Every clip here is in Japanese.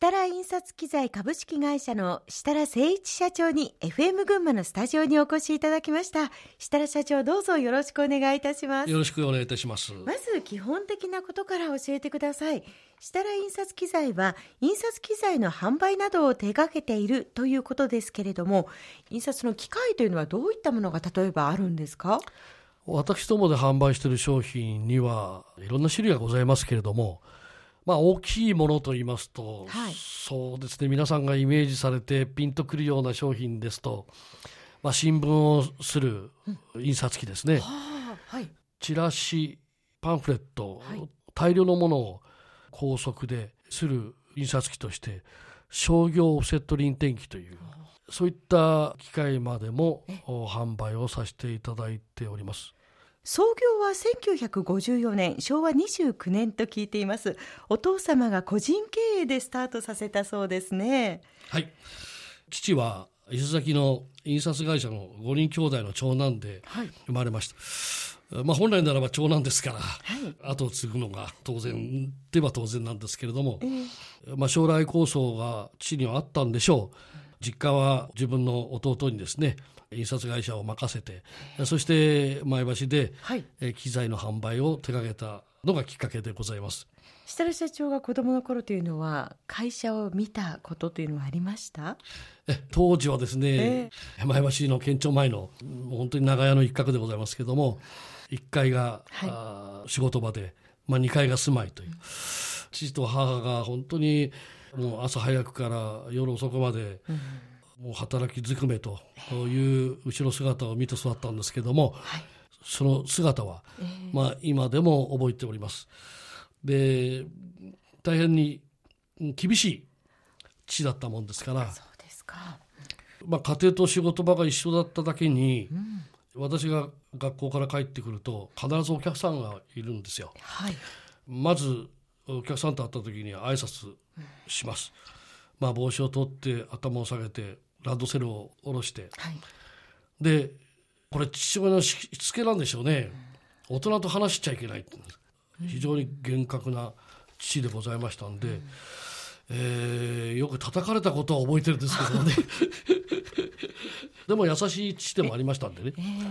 設楽印刷機材株式会社の設楽誠一社長に FM 群馬のスタジオにお越しいただきました。設楽社長どうぞよろしくお願いいたします。よろしくお願いいたします。まず基本的なことから教えてください。設楽印刷機材は印刷機材の販売などを手掛けているということですけれども印刷の機械というのはどういったものが例えばあるんですか？私どもで販売している商品にはいろんな種類がございますけれどもまあ、大きいものと言いますと、はい、そうですね。皆さんがイメージされてピンとくるような商品ですと、まあ、新聞をする印刷機ですね、うんはい、チラシパンフレット、はい、大量のものを高速でする印刷機として商業オフセット輪転機というそういった機械までも販売をさせていただいております。創業は1954年昭和29年と聞いています。お父様が個人経営でスタートさせたそうですね。はい。父は伊勢崎の印刷会社の5人兄弟の長男で生まれました、はい、まあ、本来ならば長男ですから、はい、後を継ぐのが当然では当然なんですけれども、えー、まあ、将来構想が父にはあったんでしょう。実家は自分の弟にですね印刷会社を任せてそして前橋で、はい、機材の販売を手掛けたのがきっかけでございます。設楽社長が子供の頃というのは会社を見たことというのはありました？当時はですね、えー、前橋の県庁前の本当に長屋の一角でございますけども1階が、はい、仕事場で、まあ、2階が住まいという、うん、父と母が本当にもう朝早くから夜遅くまで、うんもう働きずくめという後ろ姿を見て育ったんですけども、はい、その姿は、まあ、今でも覚えております。で大変に厳しい父だったもんですからそうですか、まあ、家庭と仕事場が一緒だっただけに、うん、私が学校から帰ってくると必ずお客さんがいるんですよ。はい、まずお客さんと会った時に挨拶します。うん、まあ、帽子を取って頭を下げてランドセルを下ろして、はい、でこれ父親のしつけなんでしょうね、うん、大人と話しちゃいけない非常に厳格な父でございましたんで、うん、えー、よく叩かれたことは覚えてるんですけどね でも優しい父でもありましたんでね。えー、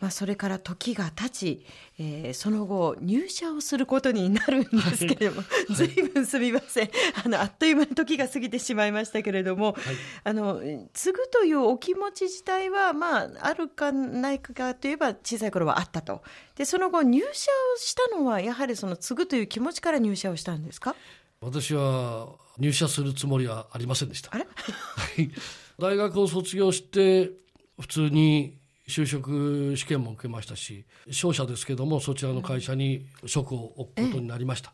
まあ、それから時が経ち、えー、その後入社をすることになるんですけれども、はい、ずい。ぶんすみません。あのあっという間に時が過ぎてしまいましたけれども、はい、あの継ぐというお気持ち自体は、まあ、あるかないかといえば小さい頃はあったと。でその後入社をしたのはやはりその継ぐという気持ちから入社をしたんですか？私は入社するつもりはありませんでした。大学を卒業して普通に就職試験も受けましたし商社ですけどもそちらの会社に職を置くことになりました、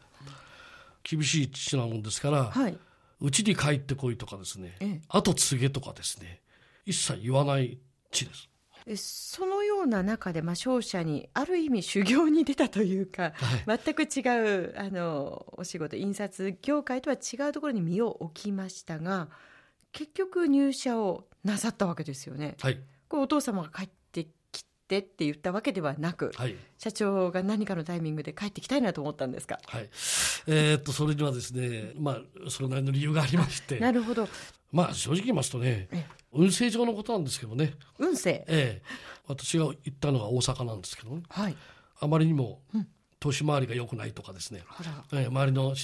厳しい父なもんですから、はい、うちに帰ってこいとかですね、後継げとかですね一切言わない地です。そのような中で、まあ、商社にある意味修行に出たというか、はい、全く違うあのお仕事印刷業界とは違うところに身を置きましたが結局入社をなさったわけですよね。はい、これお父様が帰ってきてって言ったわけではなく、はい、社長が何かのタイミングで帰ってきたいなと思ったんですか？はい、えー、っとそれにはですね、まあそれなりの理由がありまして。なるほど。まあ正直言いますとね、運勢上のことなんですけどね。運勢？ええ私が行ったのが大阪なんですけどね。はい。あまりにも。うん年回りが良くないとかですね、えー、周りの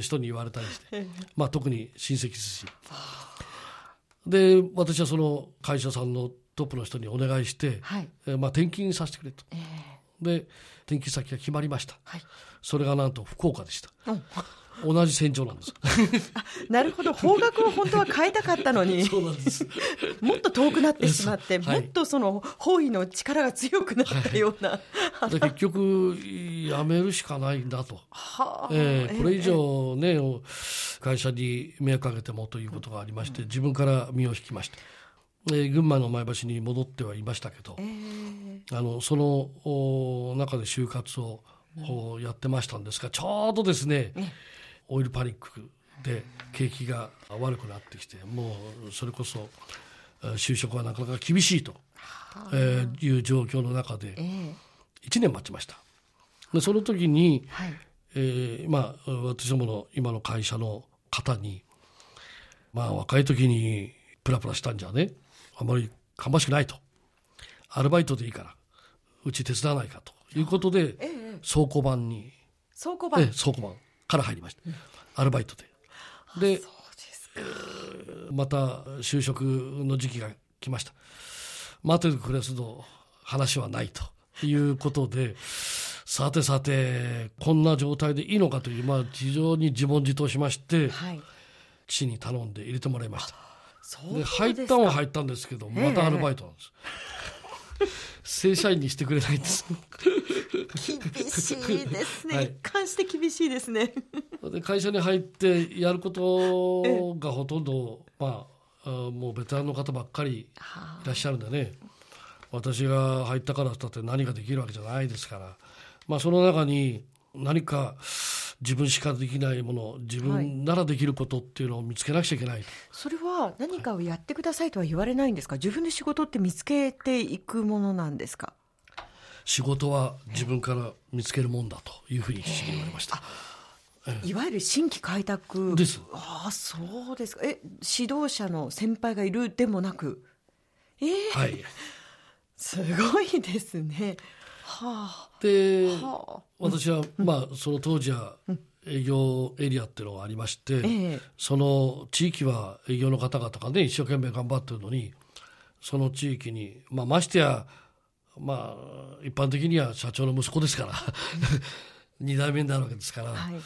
人に言われたりして、まあ、特に親戚ですしで私はその会社さんのトップの人にお願いして、はい、えー、まあ、転勤させてくれと、えー、で転勤先が決まりました、はい、それがなんと福岡でした、う。ん同じ戦場なんです なるほど。方角を本当は変えたかったのに。そうなんです。もっと遠くなってしまって、はい、もっとその方位の力が強くなったような、はい、結局やめるしかないんだと、はあえー、これ以上ね、えー、会社に迷惑かけてもということがありまして、自分から身を引きました。えー、群馬の前橋に戻ってはいましたけど、えー、あのその中で就活を、うん、やってましたんですがちょうどですね、ねオイルパニックで景気が悪くなってきてもうそれこそ就職はなかなか厳しいと、えー、いう状況の中で1年待ちました。でその時に、はい、えー、まあ、私どもの今の会社の方にまあ若い時にプラプラしたんじゃねあまり芳しくないと。アルバイトでいいからうち手伝わないかと。いうことで、ええ、倉庫番に。倉庫番、ええ、倉庫番から入りました、うん、アルバイトで。でまた就職の時期が来ました。待ててくれすと話はないということでさてさてこんな状態でいいのかという、まあ、非常に自問自答しまして、はい、父に頼んで入れてもらいました。で入ったは入ったんですけどまたアルバイトなんです、正社員にしてくれないんです厳しいですね、はい、一貫して厳しいですね。で会社に入ってやることがほとんど、まあ、もうベテランの方ばっかりいらっしゃるんでね。私が入ったからったって何ができるわけじゃないですから、まあ、その中に何か自分しかできないもの自分ならできることっていうのを見つけなくちゃいけない、はい、それは何かをやってくださいとは言われないんですか？自分で仕事って見つけていくものなんですか？仕事は自分から見つけるもんだというふうに言われました。いわゆる新規開拓です。ああ、そうですか。え、指導者の先輩がいるでもなく？ええー、はい。すごいですね。はあ。で、はあ、私は、まあ、その当時は。営業エリアっていうのがありまして、ええ、その地域は営業の方々がね一生懸命頑張ってるのにその地域に、まあ、ましてやまあ一般的には社長の息子ですから 2代目になるわけですから、はい、う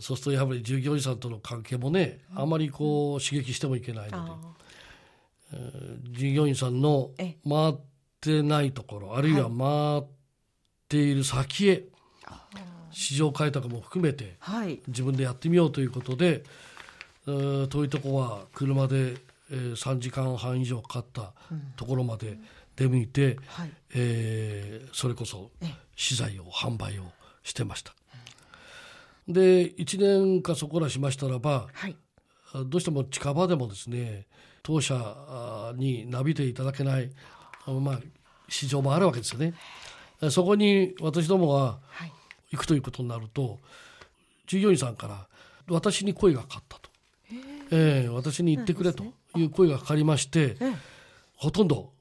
そうするとやはり従業員さんとの関係もねあまりこう刺激してもいけないので、従業員さんの回ってないところあるいは回っている先へ、市場開拓も含めて自分でやってみようということで、遠いとこは車で3時間半以上かかったところまで出向いて、はい、えー、それこそ資材を販売をしてました。で1年かそこらしましたらば、はい、どうしても近場でもですね当社になびていただけない、まあ、市場もあるわけですよね。そこに私どもが行くということになると、従業員さんから私に声がかかったと、えー、私に言ってくれという声がかかりまして、ほとんど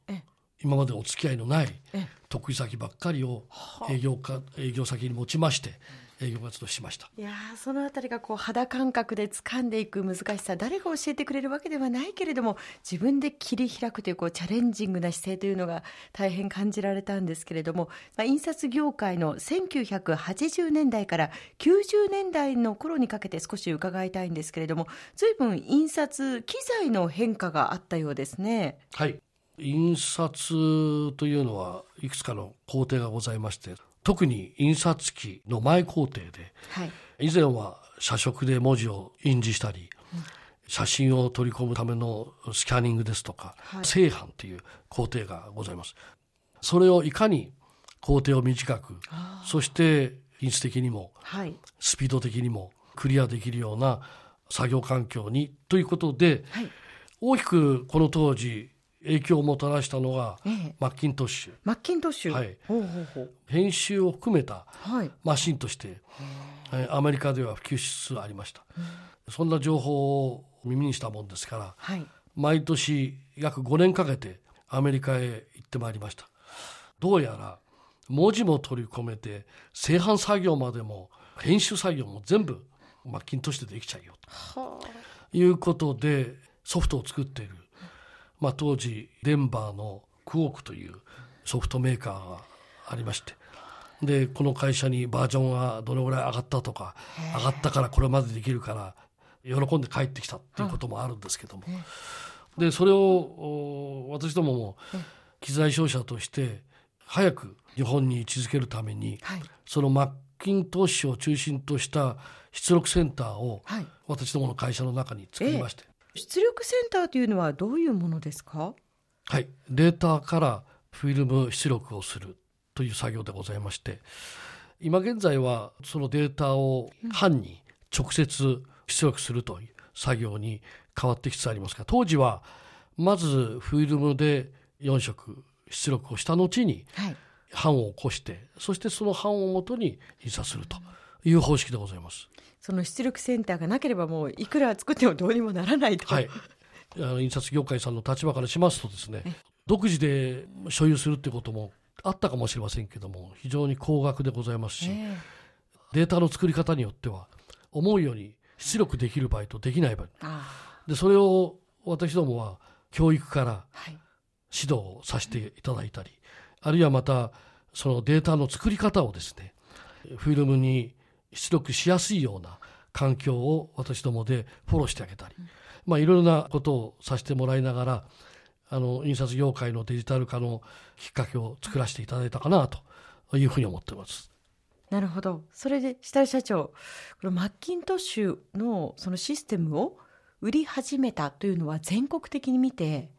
今までお付き合いのない得意先ばっかりを営業か営業先に持ちまして営業活動しましたいやそのあたりがこう肌感覚で掴んでいく難しさ誰が教えてくれるわけではないけれども自分で切り開くというこうチャレンジングな姿勢というのが大変感じられたんですけれども、まあ、印刷業界の1980年代から90年代の頃にかけて少し伺いたいんですけれども随分印刷機材の変化があったようですね。はい印刷というのはいくつかの工程がございまして特に印刷機の前工程で、はい、以前は写植で文字を印字したり、うん、写真を取り込むためのスキャニングですとか、はい、製版という工程がございます。それをいかに工程を短くそして品質的にも、はい、スピード的にもクリアできるような作業環境にということで、はい、大きくこの当時影響をもたらしたのが、ええ、マッキントッシュ。マッキントッシュ、はい、ほうほうほう。編集を含めたマシンとして、はい、アメリカでは普及しつつありました、そんな情報を耳にしたもんですから、はい、毎年約5年かけてアメリカへ行ってまいりました。どうやら文字も取り込めて製版作業までも編集作業も全部マッキントッシュでできちゃうよと。いうことでソフトを作っているまあ、当時デンバーのクオークというソフトメーカーがありましてでこの会社にバージョンがどのぐらい上がったとか上がったからこれまでできるから喜んで帰ってきたっていうこともあるんですけども。でそれを私どもも機材商社として早く日本に位置づけるために、そのマッキントッシュを中心とした出力センターを私どもの会社の中に作りまして、出力センターというのはどういうものですか？はい。データからフィルム出力をするという作業でございまして今現在はそのデータを版に直接出力するという作業に変わってきつつありますが当時はまずフィルムで4色出力をした後に版を起こして、そしてその版をもとに印刷するという方式でございます。その出力センターがなければもういくら作ってもどうにもならないと。はい。あの印刷業界さんの立場からしますとですね独自で所有するっていうこともあったかもしれませんけども非常に高額でございますし、えデータの作り方によっては思うように出力できる場合とできない場合。あでそれを私どもは教育からはい。指導をさせていただいたりあるいはまたそのデータの作り方をですねフィルムに出力しやすいような環境を私どもでフォローしてあげたり、まあ、いろいろなことをさせてもらいながらあの印刷業界のデジタル化のきっかけを作らせていただいたかなというふうに思っています。なるほど。それで下井社長このマッキントッシュのそのシステムを売り始めたというのは全国的に見て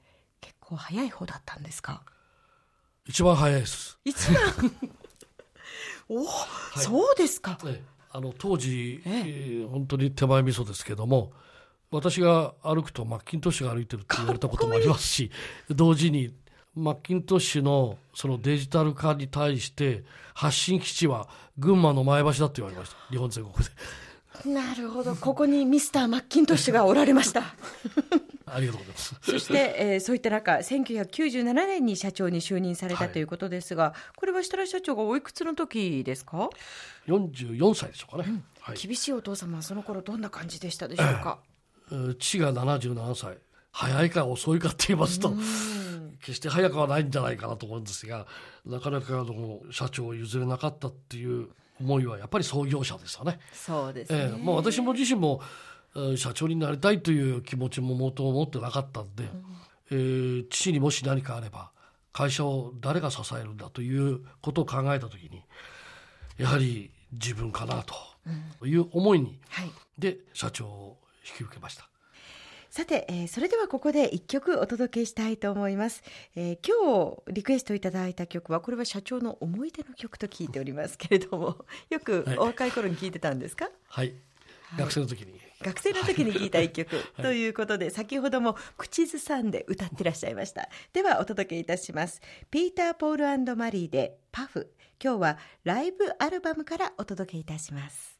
結構早い方だったんですか？一番早いです。一番。お、そうですか。ええあの当時、ええ。ー本当に手前味噌ですけども私が歩くとマッキントッシュが歩いてるって言われたこともありますし同時にマッキントッシュのそのデジタル化に対して発信基地は群馬の前橋だと言われました。日本全国で。なるほど。ここにミスターマッキントッシュがおられました ありがとうございます。そして、えーそういった中1997年に社長に就任されたはい。ということですが、これは設楽社長がおいくつの時ですか、44歳でしょうかね、はい。厳しいお父様はその頃どんな感じでしたでしょうか、えー父が77歳。早いか遅いかって言いますと決して早くはないんじゃないかなと思うんですがなかなかあの社長を譲れなかったっていう思いはやっぱり創業者ですよね。そうですね、ええもう私も自身も、えー社長になりたいという気持ちももとも持ってなかったんで、えー父にもし何かあれば会社を誰が支えるんだということを考えた時にやはり自分かなという思いに、はい。で社長を引き受けました。さて、えーそれではここで一曲お届けしたいと思います、えー今日リクエストいただいた曲はこれは社長の思い出の曲と聞いておりますけれどもよくはい。お若い頃に聞いてたんですか、はい、学生の時に学生の時に聞いた一曲ということで、先ほども口ずさんで歌ってらっしゃいました。ではお届けいたします。ピーター・ポールマリーでパフ今日はライブアルバムからお届けいたします